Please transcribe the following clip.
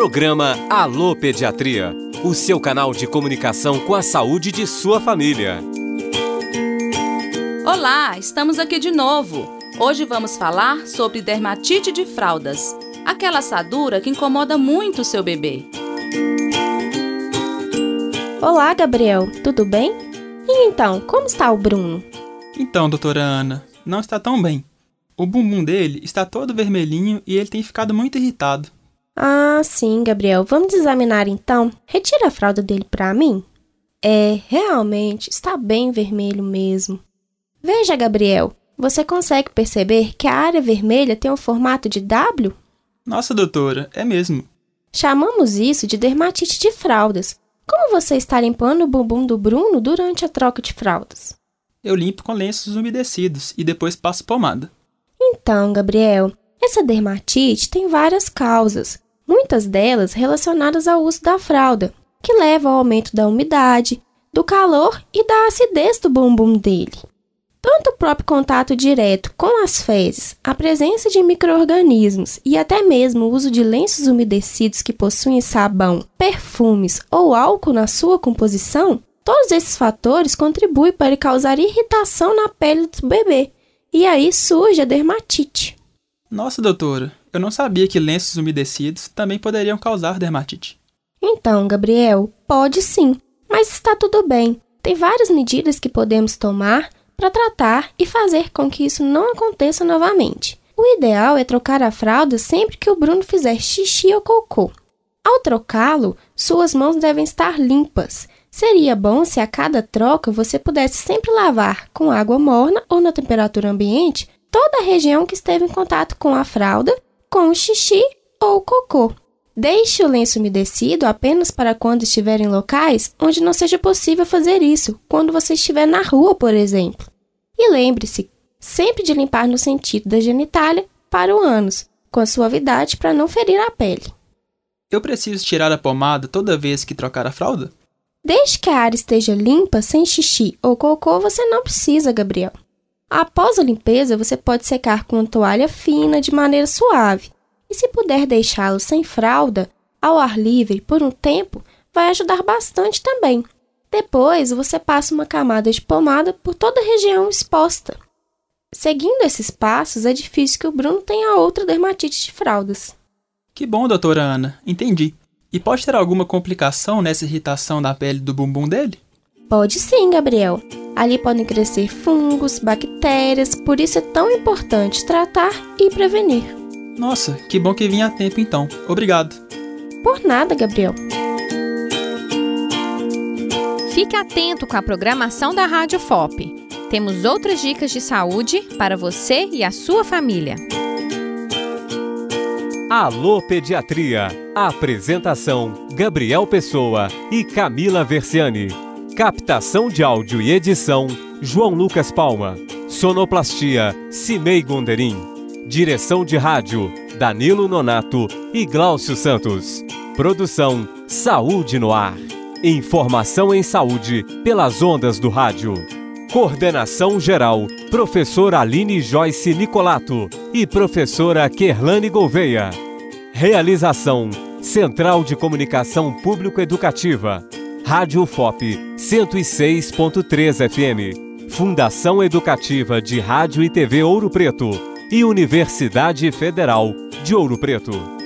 Programa Alô Pediatria, o seu canal de comunicação com a saúde de sua família. Olá, estamos aqui de novo. Hoje vamos falar sobre dermatite de fraldas, aquela assadura que incomoda muito o seu bebê. Olá, Gabriel, tudo bem? E então, como está o Bruno? Então, doutora Ana, não está tão bem. O bumbum dele está todo vermelhinho e ele tem ficado muito irritado. Ah, sim, Gabriel. Vamos examinar então. Retira a fralda dele para mim. É, realmente está bem vermelho mesmo. Veja, Gabriel, você consegue perceber que a área vermelha tem o um formato de W? Nossa, doutora, é mesmo. Chamamos isso de dermatite de fraldas. Como você está limpando o bumbum do Bruno durante a troca de fraldas? Eu limpo com lenços umedecidos e depois passo pomada. Então, Gabriel, essa dermatite tem várias causas, muitas delas relacionadas ao uso da fralda, que leva ao aumento da umidade, do calor e da acidez do bumbum dele. Tanto o próprio contato direto com as fezes, a presença de microorganismos e até mesmo o uso de lenços umedecidos que possuem sabão, perfumes ou álcool na sua composição, todos esses fatores contribuem para causar irritação na pele do bebê, e aí surge a dermatite. Nossa, doutora, eu não sabia que lenços umedecidos também poderiam causar dermatite. Então, Gabriel, pode sim, mas está tudo bem. Tem várias medidas que podemos tomar para tratar e fazer com que isso não aconteça novamente. O ideal é trocar a fralda sempre que o Bruno fizer xixi ou cocô. Ao trocá-lo, suas mãos devem estar limpas. Seria bom se a cada troca você pudesse sempre lavar com água morna ou na temperatura ambiente toda a região que esteve em contato com a fralda, com xixi ou cocô. Deixe o lenço umedecido apenas para quando estiver em locais onde não seja possível fazer isso, quando você estiver na rua, por exemplo. E lembre-se sempre de limpar no sentido da genitália para o ânus, com suavidade para não ferir a pele. Eu preciso tirar a pomada toda vez que trocar a fralda? Desde que a área esteja limpa, sem xixi ou cocô, você não precisa, Gabriel. Após a limpeza, você pode secar com uma toalha fina de maneira suave. E se puder deixá-lo sem fralda, ao ar livre por um tempo, vai ajudar bastante também. Depois, você passa uma camada de pomada por toda a região exposta. Seguindo esses passos, é difícil que o Bruno tenha outra dermatite de fraldas. Que bom, doutora Ana, entendi. E pode ter alguma complicação nessa irritação da pele do bumbum dele? Pode sim, Gabriel. Ali podem crescer fungos, bactérias, por isso é tão importante tratar e prevenir. Nossa, que bom que vim a tempo então. Obrigado. Por nada, Gabriel. Fique atento com a programação da Rádio FOP. Temos outras dicas de saúde para você e a sua família. Alô Pediatria. Apresentação: Gabriel Pessoa e Camila Versiani. Captação de áudio e edição: João Lucas Palma. Sonoplastia: Cimei Gonderim. Direção de rádio: Danilo Nonato e Gláucio Santos. Produção: Saúde no Ar. Informação em saúde pelas ondas do rádio. Coordenação geral: Professora Aline Joyce Nicolato e Professora Kerlane Gouveia. Realização: Central de Comunicação Público Educativa. Rádio FOP 106.3 FM. Fundação Educativa de Rádio e TV Ouro Preto e Universidade Federal de Ouro Preto.